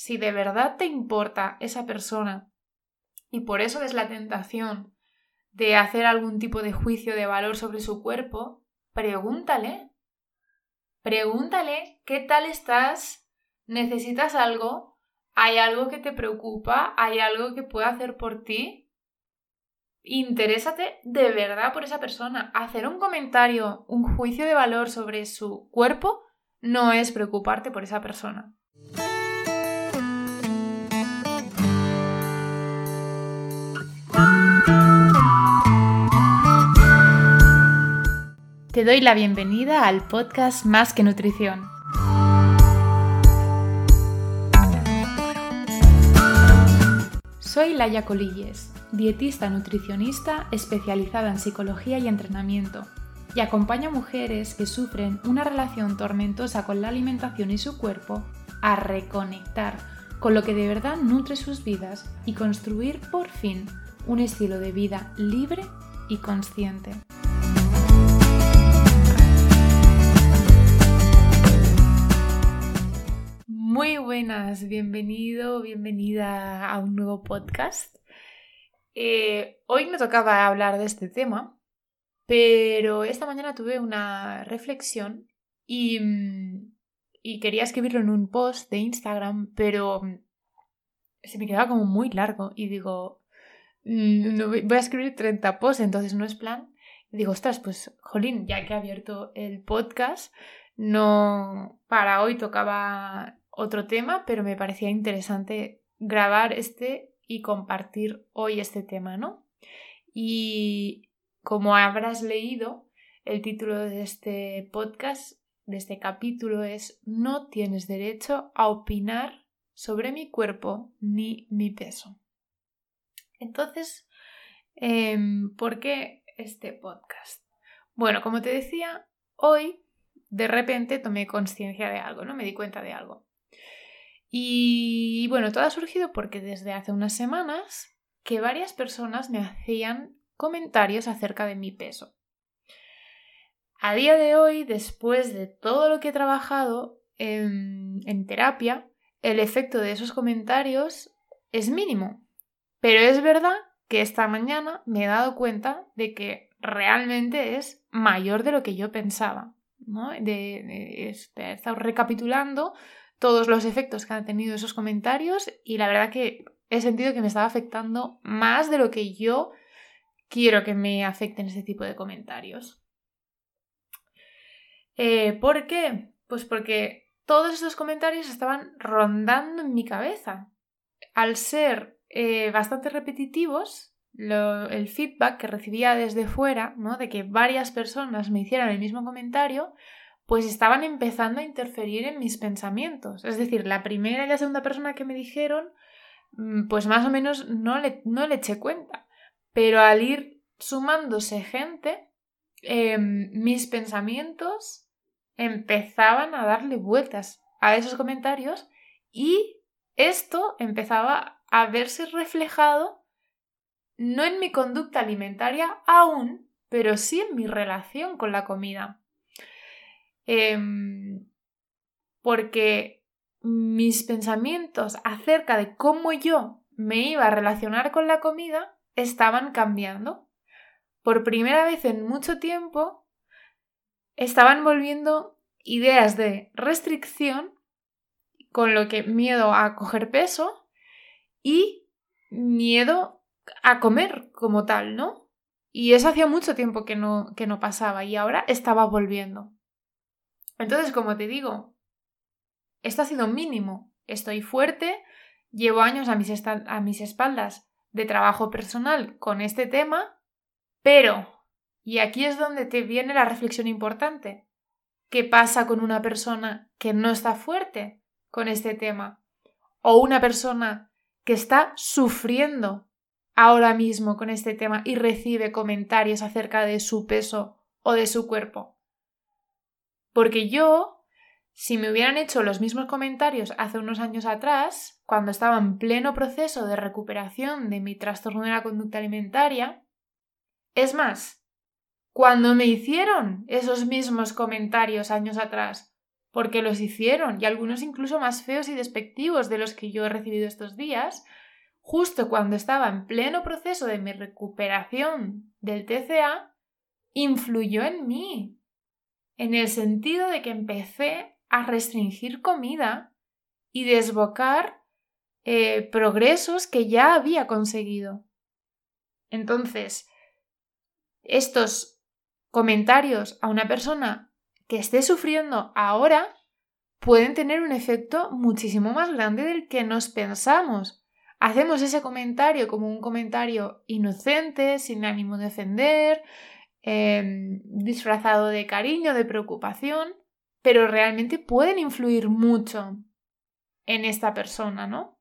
si de verdad te importa esa persona y por eso es la tentación de hacer algún tipo de juicio de valor sobre su cuerpo, pregúntale. Pregúntale qué tal estás, necesitas algo, hay algo que te preocupa, hay algo que pueda hacer por ti. Interésate de verdad por esa persona. Hacer un comentario, un juicio de valor sobre su cuerpo no es preocuparte por esa persona. Te doy la bienvenida al podcast Más que Nutrición. Soy Laia Colilles, dietista nutricionista especializada en psicología y entrenamiento, y acompaño a mujeres que sufren una relación tormentosa con la alimentación y su cuerpo a reconectar con lo que de verdad nutre sus vidas y construir por fin un estilo de vida libre y consciente. Muy buenas, bienvenido, bienvenida a un nuevo podcast. Eh, hoy me tocaba hablar de este tema, pero esta mañana tuve una reflexión y, mm, y quería escribirlo en un post de Instagram, pero mm, se me quedaba como muy largo y digo, mm, no, voy a escribir 30 posts, entonces no es plan. Y digo, ostras, pues, jolín, ya que he abierto el podcast, no, para hoy tocaba otro tema, pero me parecía interesante grabar este y compartir hoy este tema, ¿no? Y como habrás leído, el título de este podcast, de este capítulo es No tienes derecho a opinar sobre mi cuerpo ni mi peso. Entonces, em, ¿por qué este podcast? Bueno, como te decía, hoy de repente tomé conciencia de algo, ¿no? Me di cuenta de algo. Y bueno, todo ha surgido porque desde hace unas semanas que varias personas me hacían comentarios acerca de mi peso. A día de hoy, después de todo lo que he trabajado en, terapia, el efecto de esos comentarios es mínimo. Pero es verdad que esta mañana me he dado cuenta de que realmente es mayor de lo que yo pensaba. ¿no? De, he estado recapitulando todos los efectos que han tenido esos comentarios y la verdad que he sentido que me estaba afectando más de lo que yo quiero que me afecten ese tipo de comentarios. Eh, ¿Por qué? Pues porque todos esos comentarios estaban rondando en mi cabeza. Al ser eh, bastante repetitivos, el feedback que recibía desde fuera, ¿no? de que varias personas me hicieran el mismo comentario, pues estaban empezando a interferir en mis pensamientos. Es decir, la primera y la segunda persona que me dijeron, mm, pues más o menos no le, no le eché cuenta. Pero al ir sumándose gente, em, mis pensamientos empezaban a darle vueltas a esos comentarios y esto empezaba a verse reflejado no en mi conducta alimentaria aún, pero sí en mi relación con la comida. Em, porque mis pensamientos acerca de cómo yo me iba a relacionar con la comida estaban cambiando. Por primera vez en mucho tiempo estaban volviendo ideas de restricción, con lo que miedo a coger peso y miedo a comer como tal, ¿no? Y eso hacía mucho tiempo que no, que no pasaba y ahora estaba volviendo. Entonces, como te digo, esto ha sido mínimo. Estoy fuerte, llevo años a mis, a mis espaldas de trabajo personal con este tema, pero, y aquí es donde te viene la reflexión importante, ¿qué pasa con una persona que no está fuerte con este tema? O una persona que está sufriendo ahora mismo con este tema y recibe comentarios acerca de su peso o de su cuerpo. Porque yo, si me hubieran hecho los mismos comentarios hace unos años atrás, cuando estaba en pleno proceso de recuperación de mi trastorno de la conducta alimentaria, es más, cuando me hicieron esos mismos comentarios años atrás, porque los hicieron, y algunos incluso más feos y despectivos de los que yo he recibido estos días, justo cuando estaba en pleno proceso de mi recuperación del TCA, influyó en mí, en el sentido de que empecé a restringir comida y desbocar eh, progresos que ya había conseguido. Entonces, estos comentarios a una persona que esté sufriendo ahora pueden tener un efecto muchísimo más grande del que nos pensamos. Hacemos ese comentario como un comentario inocente, sin ánimo de ofender, em, disfrazado de cariño, de preocupación, pero realmente pueden influir mucho en esta persona, ¿no?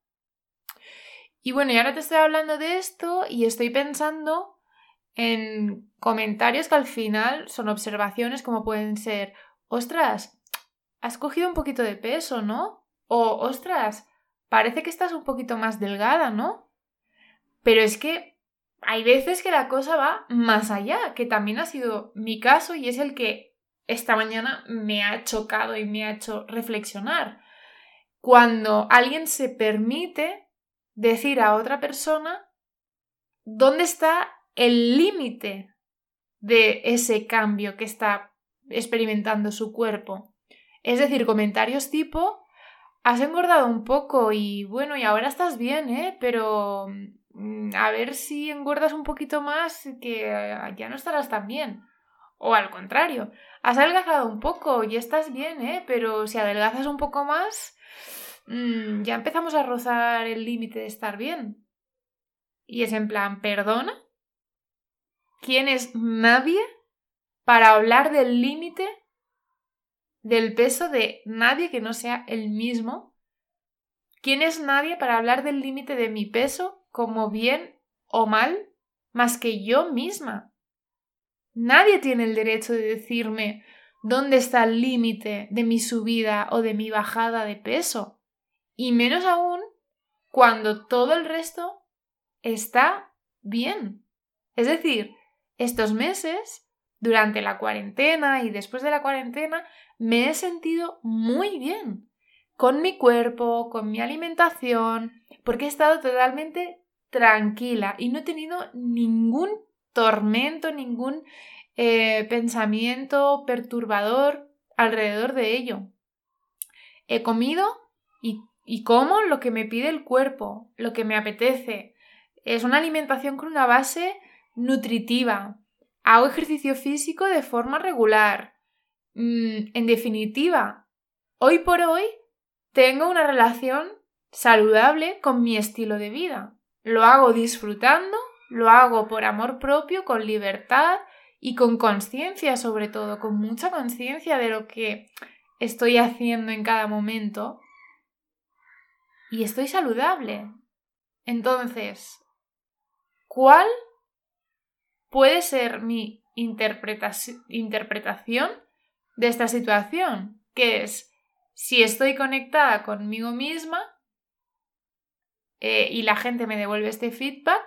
Y bueno, y ahora te estoy hablando de esto y estoy pensando en comentarios que al final son observaciones como pueden ser, ostras, has cogido un poquito de peso, ¿no? O, ostras, parece que estás un poquito más delgada, ¿no? Pero es que hay veces que la cosa va más allá, que también ha sido mi caso y es el que esta mañana me ha chocado y me ha hecho reflexionar. Cuando alguien se permite decir a otra persona dónde está el límite de ese cambio que está experimentando su cuerpo. Es decir, comentarios tipo, has engordado un poco y bueno, y ahora estás bien, ¿eh? Pero a ver si engordas un poquito más que ya no estarás tan bien. O al contrario, has adelgazado un poco y estás bien, ¿eh? Pero si adelgazas un poco más, mm, ya empezamos a rozar el límite de estar bien. Y es en plan, ¿perdona? ¿Quién es nadie para hablar del límite del peso de nadie que no sea el mismo? ¿Quién es nadie para hablar del límite de mi peso como bien o mal más que yo misma? Nadie tiene el derecho de decirme dónde está el límite de mi subida o de mi bajada de peso. Y menos aún cuando todo el resto está bien. Es decir, estos meses, durante la cuarentena y después de la cuarentena, me he sentido muy bien con mi cuerpo, con mi alimentación, porque he estado totalmente tranquila y no he tenido ningún tormento, ningún eh, pensamiento perturbador alrededor de ello. He comido y, como lo que me pide el cuerpo, lo que me apetece. Es una alimentación con una base nutritiva. Hago ejercicio físico de forma regular. Mm, en definitiva, hoy por hoy tengo una relación saludable con mi estilo de vida. Lo hago disfrutando, lo hago por amor propio, con libertad y con conciencia sobre todo, con mucha conciencia de lo que estoy haciendo en cada momento. Y estoy saludable. Entonces, ¿cuál puede ser mi interpretación de esta situación? Que es, si estoy conectada conmigo misma eh, y la gente me devuelve este feedback,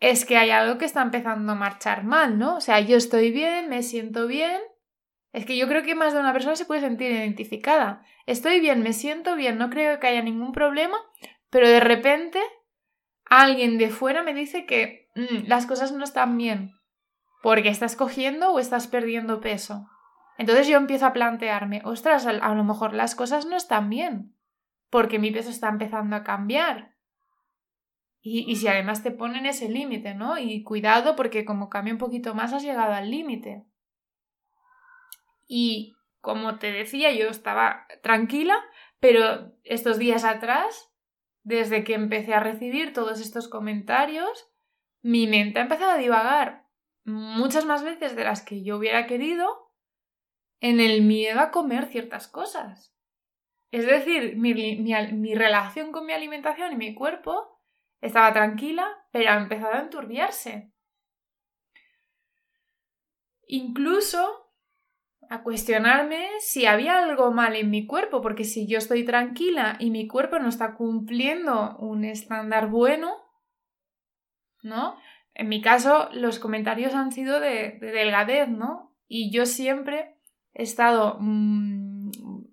es que hay algo que está empezando a marchar mal, ¿no? O sea, yo estoy bien, me siento bien. Es que yo creo que más de una persona se puede sentir identificada. Estoy bien, me siento bien, no creo que haya ningún problema, pero de repente alguien de fuera me dice que mm, las cosas no están bien porque estás cogiendo o estás perdiendo peso. Entonces yo empiezo a plantearme, ostras, a lo mejor las cosas no están bien, porque mi peso está empezando a cambiar. Y, si además te ponen ese límite, ¿no? Y cuidado porque como cambia un poquito más has llegado al límite. Y como te decía, yo estaba tranquila, pero estos días atrás, desde que empecé a recibir todos estos comentarios, mi mente ha empezado a divagar muchas más veces de las que yo hubiera querido en el miedo a comer ciertas cosas. Es decir, mi, mi relación con mi alimentación y mi cuerpo estaba tranquila, pero ha empezado a enturbiarse. Incluso a cuestionarme si había algo mal en mi cuerpo, porque si yo estoy tranquila y mi cuerpo no está cumpliendo un estándar bueno, ¿no? En mi caso, los comentarios han sido de, delgadez, ¿no? Y yo siempre he estado mm,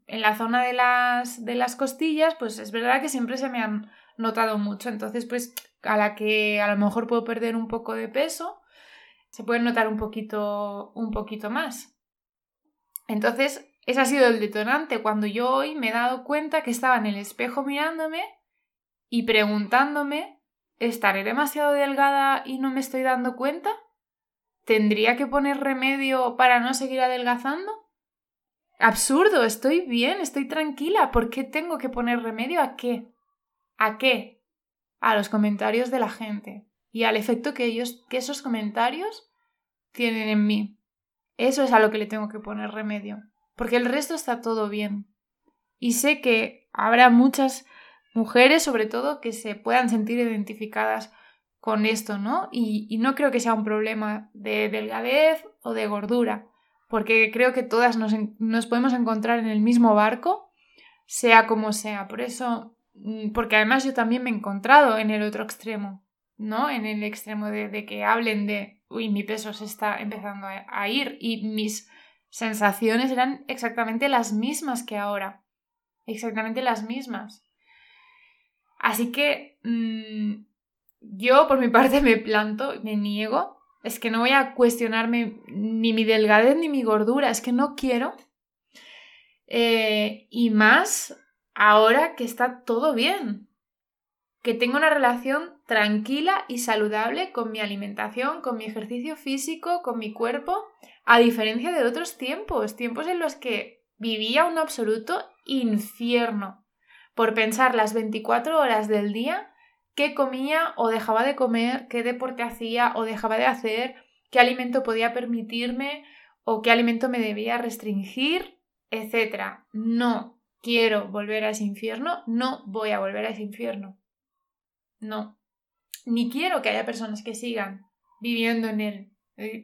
en la zona de las, de las costillas, pues es verdad que siempre se me han notado mucho. Entonces, pues a la que a lo mejor puedo perder un poco de peso, se puede notar un poquito, un poquito más. Entonces, ese ha sido el detonante cuando yo hoy me he dado cuenta que estaba en el espejo mirándome y preguntándome, ¿estaré demasiado delgada y no me estoy dando cuenta? ¿Tendría que poner remedio para no seguir adelgazando? Absurdo, estoy bien, estoy tranquila. ¿Por qué tengo que poner remedio a qué? ¿A qué? A los comentarios de la gente y al efecto que ellos, que esos comentarios tienen en mí. Eso es a lo que le tengo que poner remedio porque el resto está todo bien. Y sé que habrá muchas mujeres, sobre todo, que se puedan sentir identificadas con esto, ¿no? Y, no creo que sea un problema de delgadez o de gordura, porque creo que todas nos, nos podemos encontrar en el mismo barco, sea como sea. Por eso, mm, porque además yo también me he encontrado en el otro extremo, ¿no? En el extremo de, que hablen de, uy, mi peso se está empezando a ir y mis sensaciones eran exactamente las mismas que ahora. Exactamente las mismas. Así que mm, yo por mi parte me planto, me niego. Es que no voy a cuestionarme ni mi delgadez ni mi gordura. Es que no quiero. Eh, y más ahora que está todo bien. Que tengo una relación tranquila y saludable con mi alimentación, con mi ejercicio físico, con mi cuerpo a diferencia de otros tiempos, tiempos en los que vivía un absoluto infierno por pensar las 24 horas del día qué comía o dejaba de comer, qué deporte hacía o dejaba de hacer, qué alimento podía permitirme o qué alimento me debía restringir, etc. No quiero volver a ese infierno, no voy a volver a ese infierno. No. Ni quiero que haya personas que sigan viviendo en él.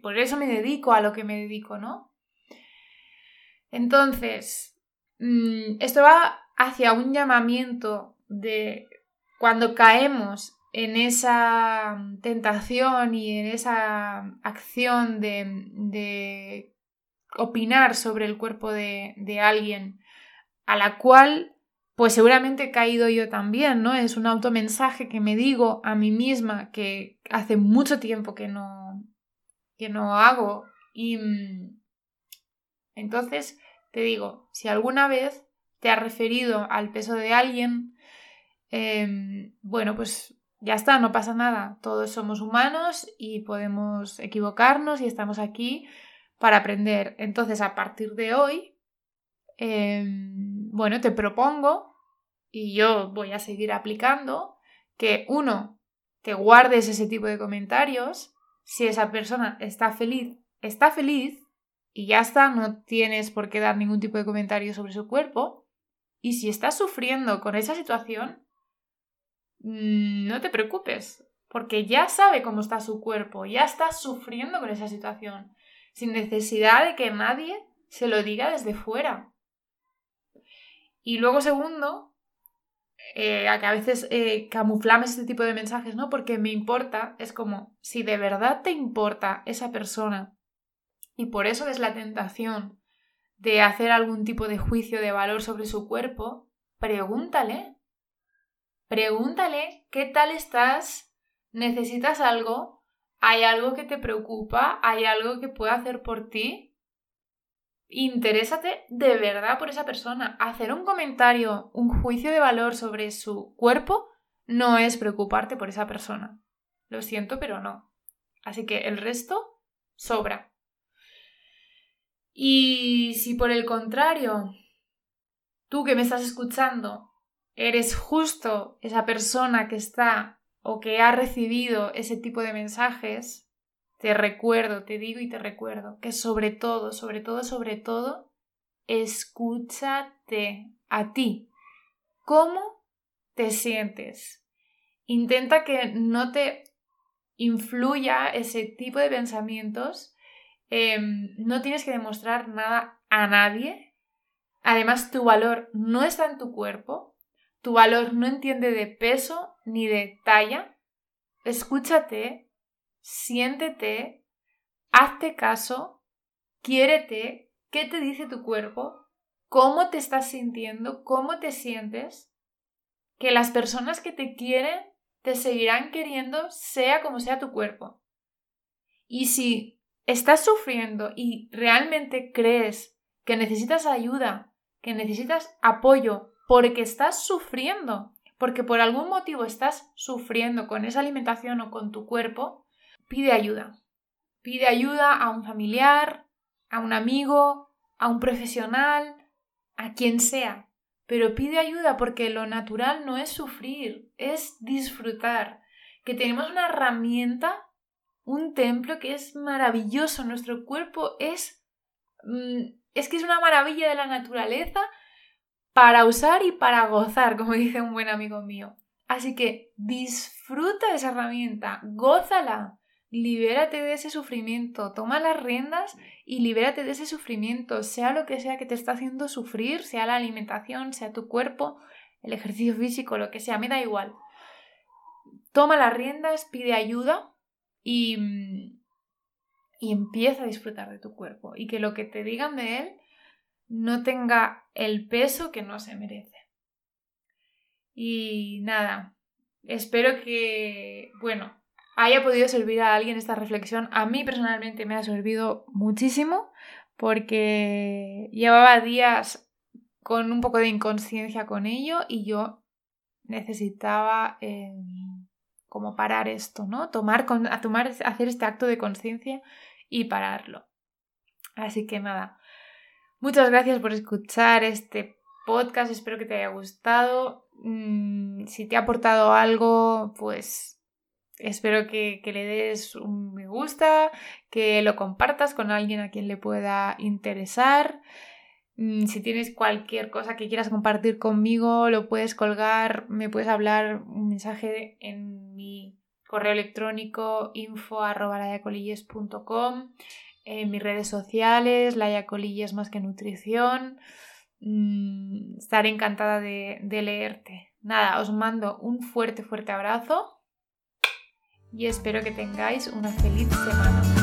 Por eso me dedico a lo que me dedico, ¿no? Entonces, mm, esto va hacia un llamamiento de cuando caemos en esa tentación y en esa acción de, opinar sobre el cuerpo de, alguien a la cual pues seguramente he caído yo también, ¿no? Es un automensaje que me digo a mí misma que hace mucho tiempo que no, que no hago. Y mm, entonces te digo, si alguna vez te has referido al peso de alguien, em, bueno, pues ya está, no pasa nada. Todos somos humanos y podemos equivocarnos y estamos aquí para aprender. Entonces, a partir de hoy, em, bueno, te propongo, y yo voy a seguir aplicando, que uno, te guardes ese tipo de comentarios si esa persona está feliz, está feliz y ya está, no tienes por qué dar ningún tipo de comentario sobre su cuerpo. Y si estás sufriendo con esa situación, no te preocupes, porque ya sabe cómo está su cuerpo, ya está sufriendo con esa situación, sin necesidad de que nadie se lo diga desde fuera. Y luego, segundo, eh, a que a veces eh, camuflamos este tipo de mensajes, ¿no? Porque me importa, es como, si de verdad te importa esa persona y por eso es la tentación de hacer algún tipo de juicio de valor sobre su cuerpo, pregúntale. Pregúntale qué tal estás, necesitas algo, hay algo que te preocupa, hay algo que pueda hacer por ti interésate de verdad por esa persona. Hacer un comentario, un juicio de valor sobre su cuerpo no es preocuparte por esa persona. Lo siento, pero no. Así que el resto sobra. Y si por el contrario, tú que me estás escuchando, eres justo esa persona que está o que ha recibido ese tipo de mensajes, te recuerdo, te digo y te recuerdo que sobre todo, sobre todo, sobre todo, escúchate a ti. ¿Cómo te sientes? Intenta que no te influya ese tipo de pensamientos. Em, no tienes que demostrar nada a nadie. Además, tu valor no está en tu cuerpo. Tu valor no entiende de peso ni de talla. Escúchate, siéntete, hazte caso, quiérete, qué te dice tu cuerpo, cómo te estás sintiendo, cómo te sientes, que las personas que te quieren te seguirán queriendo sea como sea tu cuerpo. Y si estás sufriendo y realmente crees que necesitas ayuda, que necesitas apoyo porque estás sufriendo, porque por algún motivo estás sufriendo con esa alimentación o con tu cuerpo, pide ayuda. Pide ayuda a un familiar, a un amigo, a un profesional, a quien sea. Pero pide ayuda porque lo natural no es sufrir, es disfrutar. Que tenemos una herramienta, un templo que es maravilloso. Nuestro cuerpo es... Mm, es que es una maravilla de la naturaleza para usar y para gozar, como dice un buen amigo mío. Así que disfruta de esa herramienta, gózala, libérate de ese sufrimiento, toma las riendas y libérate de ese sufrimiento, sea lo que sea que te está haciendo sufrir, sea la alimentación, sea tu cuerpo, el ejercicio físico, lo que sea, me da igual. Toma las riendas, pide ayuda y, y empieza a disfrutar de tu cuerpo y que lo que te digan de él no tenga el peso que no se merece. Y nada, espero que, bueno, haya podido servir a alguien esta reflexión. A mí personalmente me ha servido muchísimo porque llevaba días con un poco de inconsciencia con ello y yo necesitaba em, como parar esto, ¿no? Tomar, tomar, hacer este acto de conciencia y pararlo. Así que nada, Muchas gracias por escuchar este podcast, espero que te haya gustado. Mm, si te ha aportado algo, pues espero que, le des un me gusta, que lo compartas con alguien a quien le pueda interesar. Mm, si tienes cualquier cosa que quieras compartir conmigo, lo puedes colgar, me puedes hablar un mensaje en mi correo electrónico info en mis redes sociales, Laia Colillas más que nutrición. Mm, estaré encantada de, de leerte. Nada, os mando un fuerte, fuerte abrazo y espero que tengáis una feliz semana.